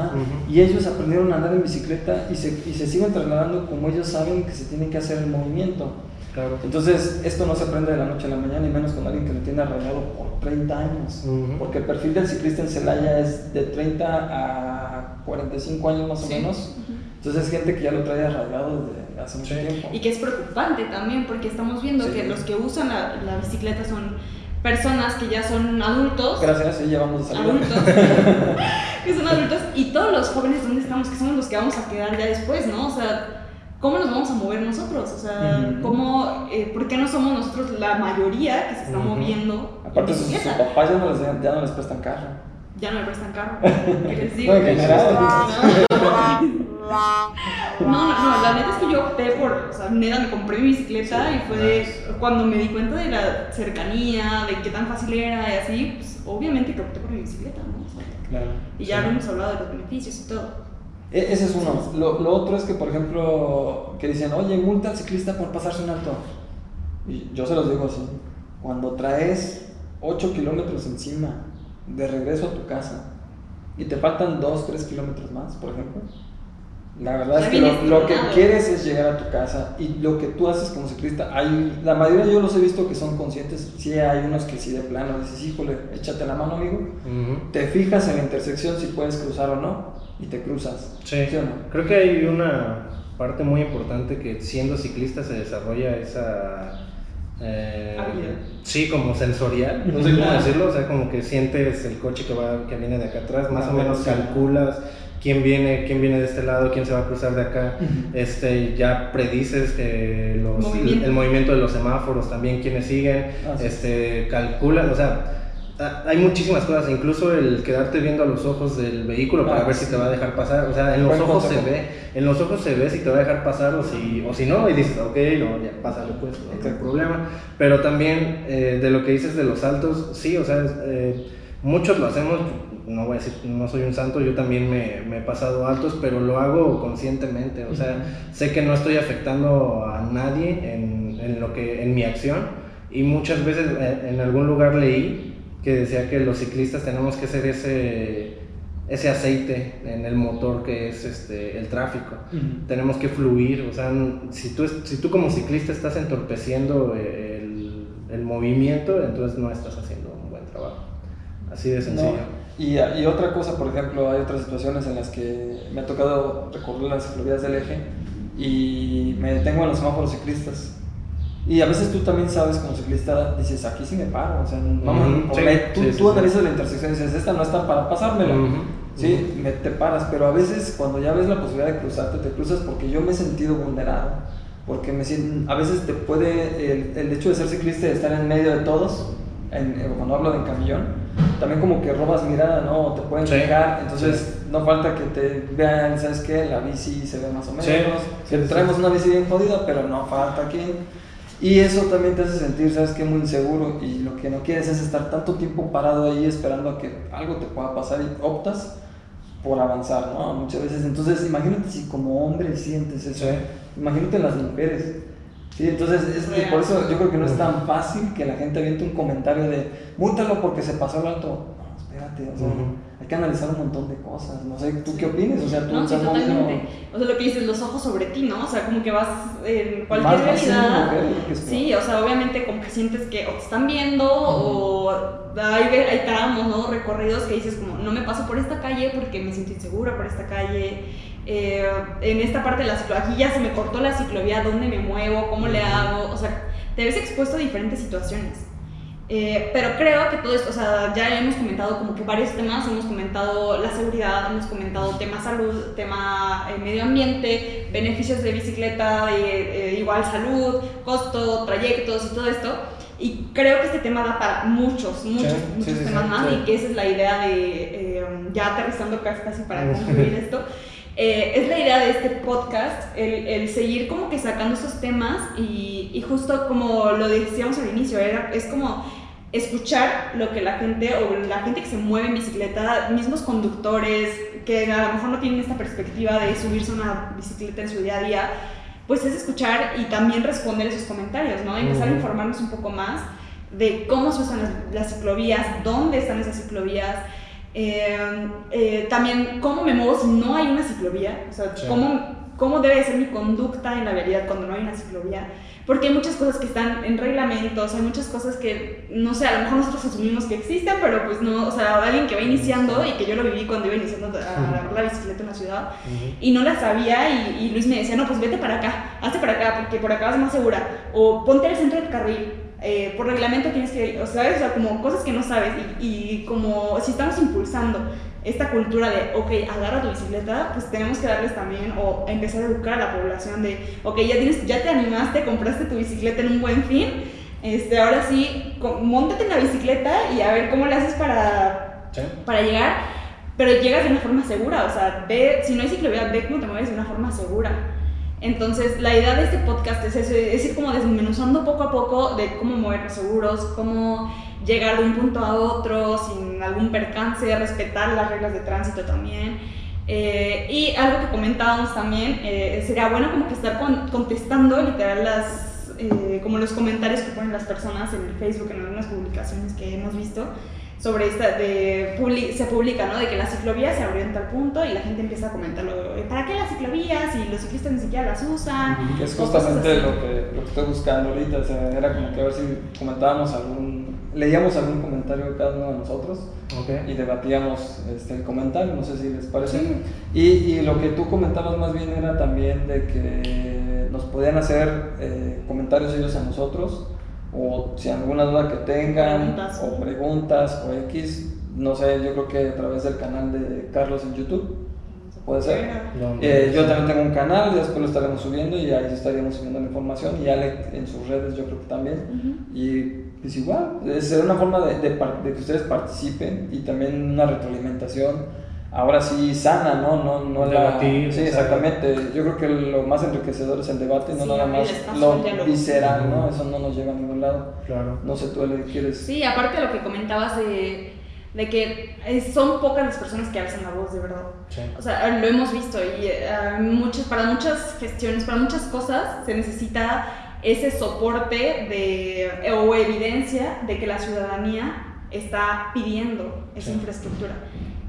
Y ellos aprendieron a andar en bicicleta y se, y se siguen trasladando como ellos saben que se tiene que hacer el movimiento. Claro. Entonces, esto no se aprende de la noche a la mañana, y menos con alguien que lo tiene arraigado por 30 años. Porque el perfil del ciclista en Celaya es de 30 a 45 años más o menos. Entonces, es gente que ya lo trae arraigado desde hace mucho tiempo. Y que es preocupante también, porque estamos viendo que los que usan la, la, bicicleta son personas que ya son adultos. Gracias, sí, ya vamos a salir. Adultos. *laughs* *laughs* que son adultos. Y todos los jóvenes, ¿dónde estamos? Que somos los que vamos a quedar ya después, ¿no? O sea ¿cómo nos vamos a mover nosotros? O sea, ¿cómo, eh, ¿por qué no somos nosotros la mayoría que se está moviendo? Aparte, sus, sus, papás ya no, les, ya no les prestan carro. Ya no le prestan carro. *laughs* ¿Qué les digo? No, no, no, la neta es que yo opté por, o sea, neta, me compré mi bicicleta y fue cuando me di cuenta de la cercanía, de qué tan fácil era y así, pues obviamente que opté por mi bicicleta, ¿no? claro. Y ya sí. hemos hablado de los beneficios y todo. E-, ese es uno. Lo, lo, otro es que, por ejemplo, que dicen, oye, multa al ciclista por pasarse un alto. Y yo se los digo así, cuando traes 8 kilómetros encima de regreso a tu casa y te faltan 2, 3 kilómetros más, por ejemplo, la verdad es que lo, lo, que quieres es llegar a tu casa y lo que tú haces como ciclista, hay, la mayoría yo los he visto que son conscientes, sí hay unos que sí de plano dices, híjole, échate la mano amigo, te fijas en la intersección si puedes cruzar o no y te cruzas. Sí, creo que hay una parte muy importante que siendo ciclista se desarrolla esa... Eh, sí, como sensorial, no sé cómo *laughs* decirlo, o sea, como que sientes el coche que, va, que viene de acá atrás, más o menos calculas quién viene, quién viene de este lado, quién se va a cruzar de acá, este, ya predices eh, los, movimiento. El, movimiento de los semáforos, también quiénes siguen, ah, este, calculas, o sea, hay muchísimas cosas, incluso el quedarte viendo a los ojos del vehículo para ah, ver si te va a dejar pasar, o sea, en los ojos se ve, en los ojos se ve si te va a dejar pasar o si, o si no, y dices, ok, no, ya pásale pues, no hay problema, pero también eh, de lo que dices de los saltos, sí, o sea, eh, muchos lo hacemos, no voy a decir, no soy un santo, yo también me, me, he pasado altos, pero lo hago conscientemente, o sea, sé que no estoy afectando a nadie en, en lo que, en mi acción, y muchas veces eh, en algún lugar leí que decía que los ciclistas tenemos que ser ese, ese aceite en el motor que es este, el tráfico. Tenemos que fluir, o sea, si tú, si tú como ciclista estás entorpeciendo el, el, movimiento, entonces no estás haciendo un buen trabajo. Así de sencillo. Y, y, otra cosa, por ejemplo, hay otras situaciones en las que me ha tocado recorrer las ciclovías del eje y me detengo en los semáforos ciclistas y a veces tú también sabes como ciclista, dices, aquí sí me paro, o sea, vamos, tú, tú analizas la intersección y dices, esta no está para pasármela. Sí, me, te paras, pero a veces cuando ya ves la posibilidad de cruzarte, te cruzas porque yo me he sentido vulnerado. Porque me a veces te puede, el, el hecho de ser ciclista y estar en medio de todos, en, eh, cuando hablo de camillón, también como que robas mirada, ¿no? Te pueden Sí. llegar, entonces no falta que te vean, ¿sabes qué? La bici se ve más o menos, Sí. que Sí, sí, traemos sí. una bici bien jodida, pero no falta quien... Y eso también te hace sentir, ¿sabes qué? Muy inseguro y lo que no quieres es estar tanto tiempo parado ahí esperando a que algo te pueda pasar y optas por avanzar, ¿no? Muchas veces, entonces imagínate si como hombre sientes eso, Sí. imagínate las mujeres. Sí, entonces es por eso yo creo que no es tan fácil que la gente aviente un comentario de múltalo porque se pasó el alto. No, espérate, o sea, Ujú. hay que analizar un montón de cosas. No sé, ¿tú qué opinas? O sea, tú No, sí, totalmente. O sea, lo que dices, los ojos sobre ti, ¿no? O sea, como que vas en Más cualquier siendo realidad. que. Sí, o sea, obviamente como que sientes que o te están viendo o hay, hay tramos, ¿no? Recorridos que dices como, no me paso por esta calle porque me siento insegura por esta calle. Eh, en esta parte de la ciclovía, aquí ya se me cortó la ciclovía, ¿dónde me muevo? ¿Cómo le hago? O sea, te ves expuesto a diferentes situaciones. Eh, pero creo que todo esto, o sea, ya hemos comentado como que varios temas, hemos comentado la seguridad, hemos comentado tema salud, tema eh, medio ambiente, beneficios de bicicleta, de, eh, igual salud, costo, trayectos y todo esto. Y creo que este tema da para muchos, muchos, Sí, muchos sí, temas sí, más y que esa es la idea de, eh, ya aterrizando casi, casi para concluir esto, *laughs* eh, es la idea de este podcast, el, el seguir como que sacando esos temas y, y justo como lo decíamos al inicio, era, es como escuchar lo que la gente o la gente que se mueve en bicicleta, mismos conductores que a lo mejor no tienen esta perspectiva de subirse a una bicicleta en su día a día, pues es escuchar y también responder esos comentarios, ¿no? Empezar a informarnos un poco más de cómo se usan las, las ciclovías, dónde están esas ciclovías, eh, eh, también cómo me muevo si no hay una ciclovía, o sea, Sí. cómo, cómo debe ser mi conducta en la vialidad cuando no hay una ciclovía, porque hay muchas cosas que están en reglamentos, hay muchas cosas que, no sé, a lo mejor nosotros asumimos que existen, pero pues no, o sea, alguien que va iniciando y que yo lo viví cuando iba iniciando a agarrar la bicicleta en la ciudad, Ujú. y no la sabía y, y Luis me decía, no, pues vete para acá, hazte para acá porque por acá vas más segura o ponte al centro del carril, eh, por reglamento tienes que, o sea, o sea, como cosas que no sabes y, y como si estamos impulsando esta cultura de, ok, agarra tu bicicleta, pues tenemos que darles también o empezar a educar a la población de, ok, ya, tienes, ya te animaste, compraste tu bicicleta en un buen fin, este, ahora sí, móntate en la bicicleta y a ver cómo le haces para Sí. para llegar, pero llegas de una forma segura, o sea, ve, si no hay ciclovía, ve cómo te mueves de una forma segura. Entonces, la idea de este podcast es, eso, es ir como desmenuzando poco a poco de cómo movernos seguros, cómo llegar de un punto a otro sin algún percance, respetar las reglas de tránsito también. Eh, y algo que comentábamos también, eh, sería bueno como que estar con- contestando literal las, eh, como los comentarios que ponen las personas en el Facebook, en algunas publicaciones que hemos visto sobre esta, de, publi- se publica, ¿no? De que la ciclovía se abrió en tal punto y la gente empieza a comentarlo, ¿para qué las ciclovías? Y los ciclistas ni siquiera las usan. Que es justamente lo que, lo que estoy buscando ahorita, o sea, era como que a ver si comentábamos algún, leíamos algún comentario de cada uno de nosotros Ok. y debatíamos este, el comentario, no sé si les parece. Sí. Y, y lo que tú comentabas más bien era también de que nos podían hacer eh, comentarios ellos a nosotros, o si alguna duda que tengan, Preguntas. o preguntas, o X, no sé, yo creo que a través del canal de Carlos en YouTube, puede ser. Eh, yo también tengo un canal, después lo estaremos subiendo y ahí estaríamos subiendo la información y Alec en sus redes yo creo que también. Ujú. Y pues igual, eh, será una forma de, de de que ustedes participen y también una retroalimentación. Ahora sí sana, ¿no? No, no la- Debatir, Sí, exactamente. Yo creo que lo más enriquecedor es el debate, no Sí, nada más lo visceral, ¿no? Eso no nos lleva a ningún lado. Claro. No sé, tú, Ale, ¿quieres? Sí, aparte de lo que comentabas de, de que eh, son pocas las personas que alzan la voz, de verdad. Sí. O sea, lo hemos visto y muchos, para muchas gestiones, para muchas cosas, se necesita ese soporte de, o evidencia de que la ciudadanía está pidiendo esa Sí. infraestructura.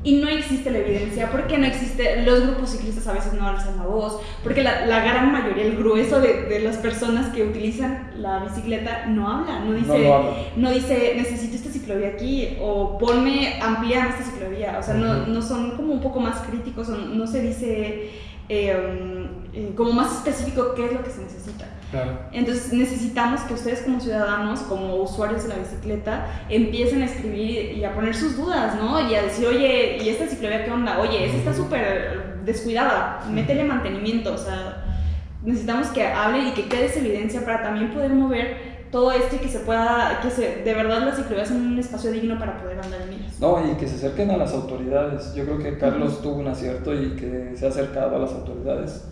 Y no existe la evidencia, porque no existe, los grupos ciclistas a veces no alzan la voz, porque la, la gran mayoría, el grueso de, de las personas que utilizan la bicicleta no habla, no dice, No dice necesito esta ciclovía aquí o ponme, amplía esta ciclovía. O sea, no, no son como un poco más críticos, o no se dice eh, eh, como más específico qué es lo que se necesita. Claro. Entonces necesitamos que ustedes como ciudadanos, como usuarios de la bicicleta, empiecen a escribir y a poner sus dudas, ¿no? Y a decir, oye, ¿y esta ciclovía qué onda? Oye, esta está súper descuidada, métele mantenimiento, o sea, necesitamos que hable y que quede esa evidencia para también poder mover todo esto y que se pueda, que se, de verdad las ciclovías son un espacio digno para poder andar en ellas. No, y que se acerquen a las autoridades. Yo creo que Carlos tuvo un acierto y que se ha acercado a las autoridades.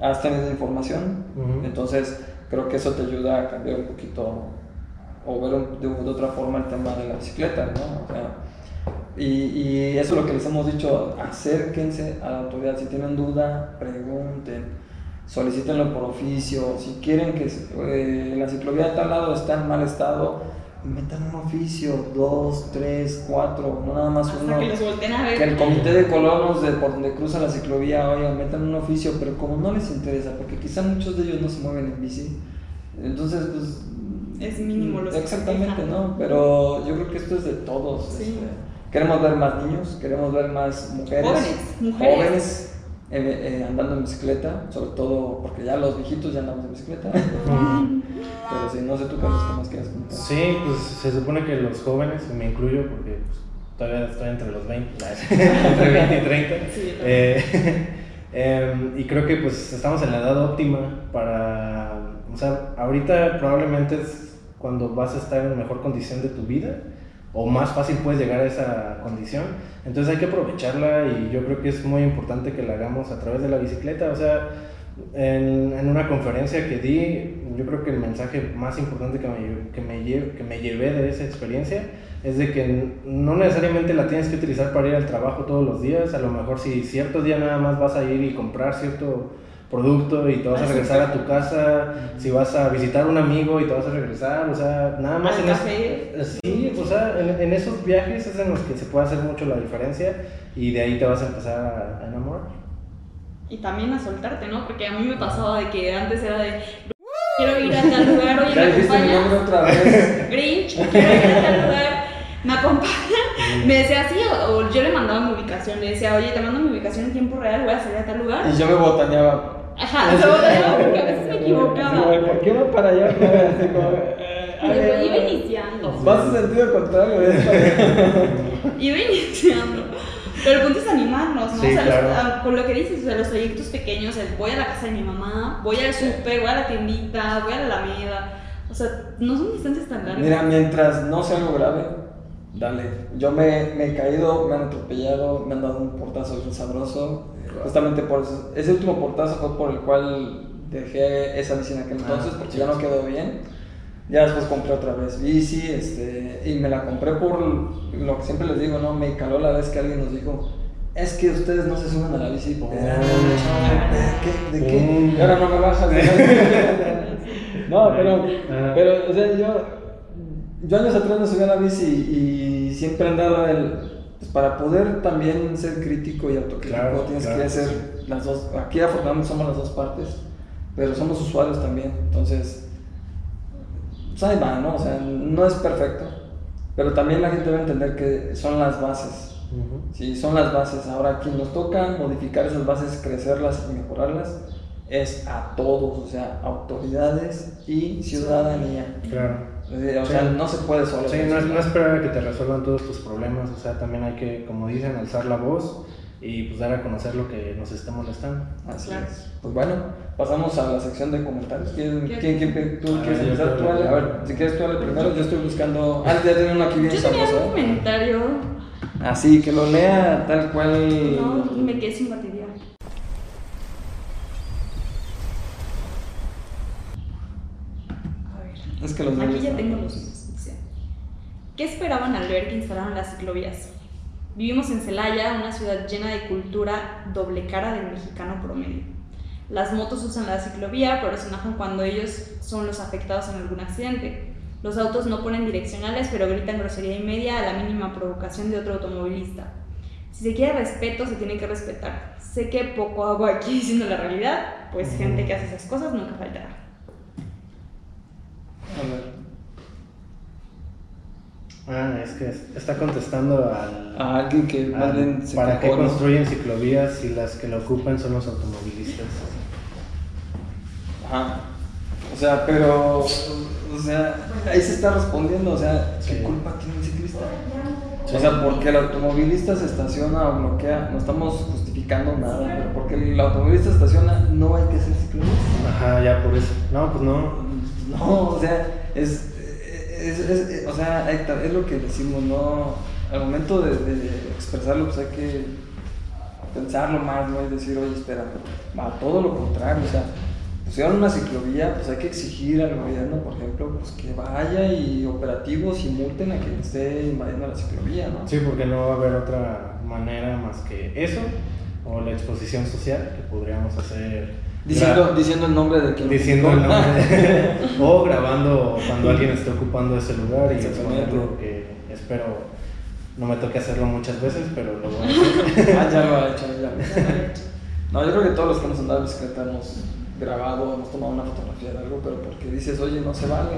Has tenido información, entonces creo que eso te ayuda a cambiar un poquito o ver un- de, de otra forma el tema de la bicicleta, ¿no? O sea, y, y eso es lo que les hemos dicho, acérquense a la autoridad, si tienen duda, pregunten, solicítenlo por oficio, si quieren que eh, la ciclovía de tal lado está en mal estado, metan un oficio, dos, tres, cuatro, no nada más Hasta uno. que los volteen a ver. Que el comité de colonos de por donde cruza la ciclovía, oigan, metan un oficio, pero como no les interesa, porque quizá muchos de ellos no se mueven en bici, entonces pues... Es mínimo se Exactamente. ¿no? Pero yo creo que esto es de todos. Sí. este, queremos ver más niños, queremos ver más mujeres. Jóvenes, mujeres. jóvenes, eh, eh, andando en bicicleta, sobre todo porque ya los viejitos ya andamos en bicicleta. Ujú. *laughs* pero si no sé tú, Carlos, ¿qué más quieres contar? Sí, pues se supone que los jóvenes, y me incluyo porque pues, todavía estoy entre los 20, *laughs* entre 20 y 30. Sí, eh, *laughs* em, y creo que pues estamos en la edad óptima para, o sea, ahorita probablemente es cuando vas a estar en mejor condición de tu vida o más fácil puedes llegar a esa condición. Entonces hay que aprovecharla y yo creo que es muy importante que la hagamos a través de la bicicleta. O sea, en, una conferencia que di, yo creo que el mensaje más importante que me, que, me que me llevé de esa experiencia es de que no necesariamente la tienes que utilizar para ir al trabajo todos los días. A lo mejor si ciertos días nada más vas a ir y comprar cierto producto y te vas a regresar a tu casa, si vas a visitar a un amigo y te vas a regresar, o sea, nada más en es- café. Sí, o sea, en, en esos viajes es en los que se puede hacer mucho la diferencia y de ahí te vas a empezar a, a enamorar. Y también a soltarte, ¿no? Porque a mí me pasaba de que antes era de, quiero ir a tal lugar, *laughs* oye, ¿me acompañas? otra vez. *laughs* Grinch, quiero ir a tal lugar, ¿me acompaña? Me decía así, o yo le mandaba mi ubicación, le decía, oye, te mando mi ubicación en tiempo real, voy a salir a tal lugar. Y yo me botaneaba. Ajá, se botaneaba porque a veces me equivocaba. ¿Por qué va para allá? *laughs* Así como, *laughs* eh, iba iniciando. Vas en sentido contrario. *laughs* Iba iniciando. Pero el punto es animarnos, ¿no? Sí, o sea, los- claro. a- con lo que dices, o sea, los proyectos pequeños, el voy a la casa de mi mamá, voy al súper, voy a la tiendita, voy a la Alameda. O sea, no son distancias tan largas. Mira, mientras no sea algo grave, dale. Yo me, me he caído, me han atropellado, me han dado un portazo bien sabroso. Wow. Justamente por eso. Ese último portazo fue por el cual dejé esa bici en aquel Ah, entonces, porque ya no quedó bien. Ya después compré otra vez bici, este, y me la compré por lo que siempre les digo, ¿no? Me caló la vez que alguien nos dijo, es que ustedes no se suben a la bici. Oh. Espérame, chavo, ¿De qué? ¿De qué? Mm. Y ahora no me bajas. no, *laughs* pero, Ah. pero, o sea, yo, yo años atrás me subí a la bici y siempre he andado el, pues para poder también ser crítico y autocrítico Claro, tienes claro. que ser las dos, aquí afortunadamente somos las dos partes, pero somos usuarios también, entonces, pues ahí va, ¿no? O sea, no es perfecto, pero también la gente debe entender que son las bases. Sí, son las bases. Ahora, quien nos toca modificar esas bases, crecerlas y mejorarlas, es a todos, o sea, autoridades y ciudadanía. Claro. O Sí. sea, no se puede solo. Sí, no, es- no esperar a que te resuelvan todos tus problemas, o sea, también hay que, como dicen, alzar la voz y pues dar a conocer lo que nos esté molestando. Así Claro. es. Pues bueno, pasamos a la sección de comentarios. ¿Quién, quién, quién- tú Ah, quieres empezar? Tú, Ale? A ver, si quieres tú, Ale, primero. Yo estoy buscando. Ah, ya tengo uno aquí bien Yo tenía sabroso. un comentario, Así, que lo lea tal cual. no, me quedé sin batería. A ver. Es que los Aquí ya tengo los míos. ¿Qué esperaban al ver que instalaron las ciclovías? Vivimos en Celaya, una ciudad llena de cultura doble cara del mexicano promedio. Las motos usan la ciclovía, pero se enojan cuando ellos son los afectados en algún accidente. Los autos no ponen direccionales, pero gritan grosería y media a la mínima provocación de otro automovilista. Si se quiere respeto, se tiene que respetar. Sé que poco hago aquí *laughs* diciendo la realidad, pues gente que hace esas cosas nunca faltará. A ver. Ah, es que es- está contestando al... A alguien que al- ¿Para qué construyen ciclovías si las que lo ocupan son los automovilistas? Ajá. O sea, pero, o sea, ahí se está respondiendo, o sea, ¿qué Sí. culpa tiene el ciclista? O sea, porque el automovilista se estaciona o bloquea, no estamos justificando nada, pero porque el automovilista se estaciona, no hay que ser ciclista. Ajá, ya por eso. No, pues no. No, o sea, es, es, es- o sea, es lo que decimos, ¿no? Al momento de, expresarlo, pues hay que pensarlo más, ¿no? Y decir, oye, espera, va, todo lo contrario, o sea, pusieron una ciclovía, pues hay que exigir al gobierno, por ejemplo, pues que vaya y operativos y multen a quien esté invadiendo la ciclovía, ¿no? Sí, porque no va a haber otra manera más que eso o la exposición social que podríamos hacer. Diciendo, gra- diciendo el nombre de quien diciendo el nombre *laughs* o grabando cuando alguien esté ocupando ese lugar y exponerlo que espero no me toque hacerlo muchas veces pero lo voy a hacer *laughs* Ah, ya lo ha hecho, ya lo hecho. No, yo creo que todos los que hemos andado en bicicleta hemos grabado, hemos tomado una fotografía de algo, pero porque dices, oye, no se vale.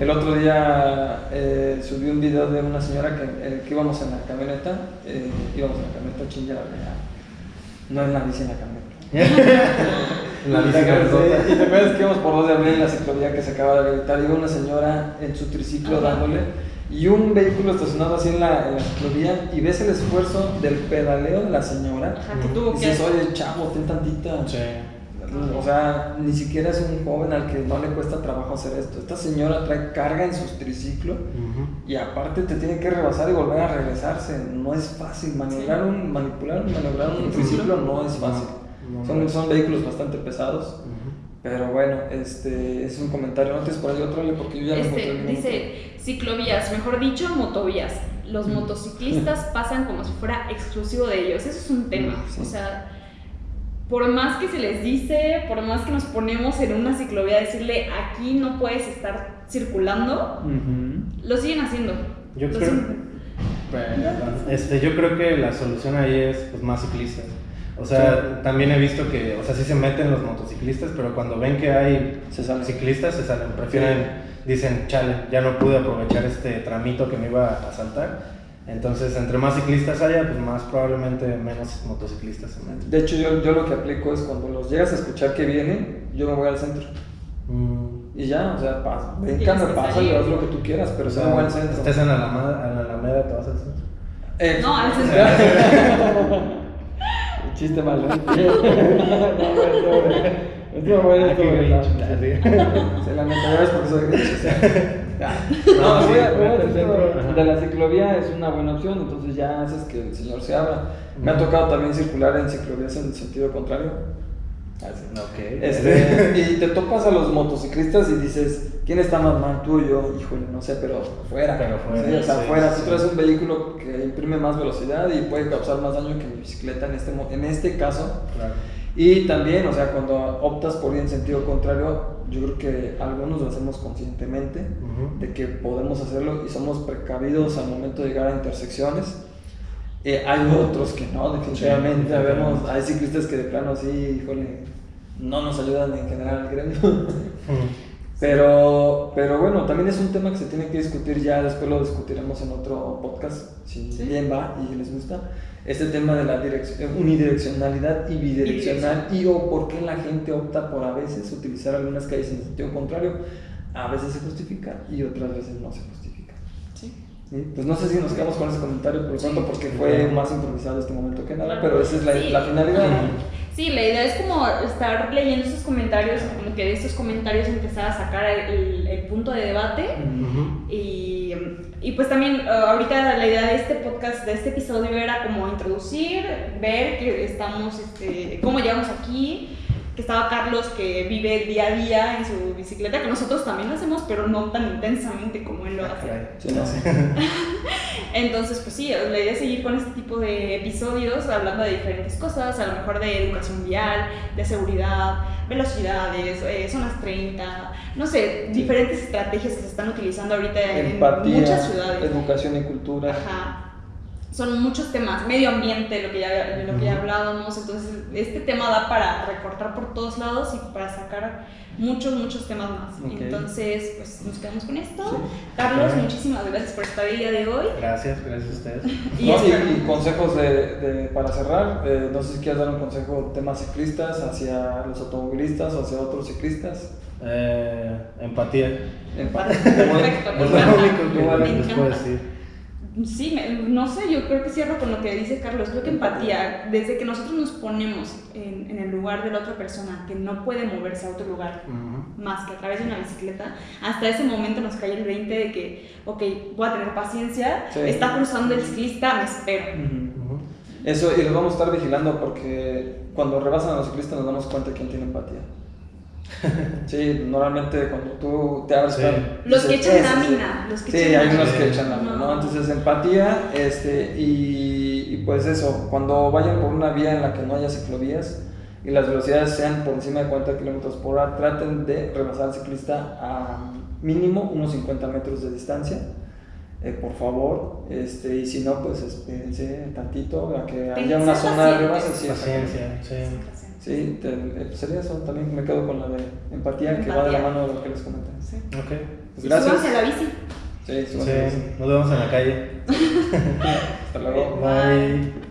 El otro día eh, subí un video de una señora que, eh, que íbamos en la camioneta, eh, íbamos en la camioneta chinga, no en la bici en la camioneta. *laughs* la Y te bici grandota. Y te acuerdas que íbamos por dos de abril en la ciclovía que se acaba de habilitar, iba una señora en su triciclo Ajá. dándole y un vehículo estacionado así en la, en la ciclovía y ves el esfuerzo del pedaleo de la señora. Ajá, que tuvo Y que dices, oye, chavo, ten tantita. Sí. O sea, ni siquiera es un joven al que no le cuesta trabajo hacer esto. Esta señora trae carga en su triciclo Ujú. y aparte te tiene que rebasar y volver a regresarse. No es fácil. Maniobrar un, manipular, maniobrar un triciclo no es fácil. No, no Son, son vehículos bastante pesados. Ujú. Pero bueno, este es un comentario. No tienes por ahí otro, porque yo ya. Este, mi dice ciclovías, mejor dicho, motovías. Los motociclistas *laughs* pasan como si fuera exclusivo de ellos. Eso es un tema. Sí. O sea, por más que se les dice, por más que nos ponemos en una ciclovía a decirle aquí no puedes estar circulando, lo siguen haciendo. Yo Lo creo, siguen- Perdón. este, yo creo que la solución ahí es pues, más ciclistas. O sea, también he visto que, o sea, sí se meten los motociclistas, pero cuando ven que hay Se salen. ciclistas se salen, prefieren, dicen, chale, ya no pude aprovechar este tramito que me iba a saltar. Entonces, entre más ciclistas haya, pues más probablemente menos motociclistas se meten. De hecho, yo, yo lo que aplico es cuando los llegas a escuchar que vienen, yo me voy al centro. Mm, Y ya, o sea, pasa. Que pasa y haz lo que tú quieras, pero o se me voy al centro. estés en la Alameda, en la Alameda, te vas al centro. Eh, No, al centro. *laughs* *laughs* Chiste malo. *laughs* no. Estuvo bueno, Ah. Se la porque soy grinch. *laughs* No, No, voy de la ciclovía es una buena opción, entonces ya haces que el señor se abra. Me ha tocado también circular en ciclovías en sentido contrario. Ok. Este, *laughs* y te topas a los motociclistas y dices, ¿quién está más mal, tú o yo? Híjole, no sé, pero fuera. Pero fuera, Sí, o sea, sí, fuera. sí. Tú traes un vehículo que imprime más velocidad y puede causar más daño que mi bicicleta en este, en este caso. Claro. Y también, o sea, cuando optas por ir en sentido contrario, yo creo que algunos lo hacemos conscientemente, Ujú. de que podemos hacerlo y somos precavidos al momento de llegar a intersecciones. Eh, hay otros que no, definitivamente. Sí, Vemos, hay ciclistas que de plano sí, híjole, no nos ayudan en general al gremio. Ujú. Pero, pero bueno, también es un tema que se tiene que discutir ya, después lo discutiremos en otro podcast, si Sí. bien va y les gusta. Este tema de la unidireccionalidad y bidireccional y o por qué la gente opta por a veces utilizar algunas calles en sentido contrario, a veces se justifica y otras veces no se justifica. Sí. ¿sí? Pues no sé si nos quedamos con ese comentario por lo tanto porque fue más improvisado este momento que nada, pero esa es la, Sí. la finalidad. Sí, la idea es como estar leyendo esos comentarios, como que de estos comentarios empezar a sacar el, el punto de debate. Ujú. Y, y pues también eh, ahorita la idea de este podcast, de este episodio era como introducir, ver que estamos, este, cómo llegamos aquí, que estaba Carlos que vive día a día en su bicicleta, que nosotros también lo hacemos, pero no tan intensamente como él lo hace. Sí, no. *laughs* Entonces, pues sí, la idea es seguir con este tipo de episodios, hablando de diferentes cosas, a lo mejor de educación vial, de seguridad, velocidades, eh, zonas 30, no sé, diferentes estrategias que se están utilizando ahorita en muchas ciudades. educación y cultura. Ajá. Son muchos temas, medio ambiente, lo que ya, de lo que ya hablábamos, entonces este tema da para recortar por todos lados y para sacar muchos, muchos temas más. Ok. Entonces, pues nos quedamos con esto. Sí. Carlos, Claro. muchísimas gracias por estar el día de hoy. Gracias, gracias a ustedes. *laughs* Y No, y, y consejos de, de- para cerrar, eh, no sé si quieres dar un consejo temas ciclistas hacia los automovilistas o hacia otros ciclistas. Eh, empatía. Empate. Perfecto, me Es lo Sí, me- no sé, yo creo que cierro con lo que dice Carlos. Creo que empatía, desde que nosotros nos ponemos en, en el lugar de la otra persona que no puede moverse a otro lugar más que a través de una bicicleta, hasta ese momento nos cae el 20 de que, ok, voy a tener paciencia, Sí. está cruzando el ciclista, me espero. Eso, y los vamos a estar vigilando porque cuando rebasan a los ciclistas nos damos cuenta de quién tiene empatía. *laughs* Sí, normalmente cuando tú te abres Sí. Los que echan lámina, los que Sí, echan hay unos que echan lámina, ¿no? Entonces empatía, este, y, y pues eso, cuando vayan por una vía en la que no haya ciclovías y las velocidades sean por encima de 40 kilómetros por hora, traten de rebasar al ciclista a mínimo unos 50 metros de distancia. eh, por favor, este, y si no, pues espérense tantito a que haya una zona de rebase. sí, Paciencia, sí. Sí, te- sería eso. También me quedo con la de empatía, que va de la mano de lo que les comenté. Sí. Ok. Pues gracias. súbanse a la bici. Sí, Sí, nos vemos en la calle. *laughs* Hasta luego. Bye.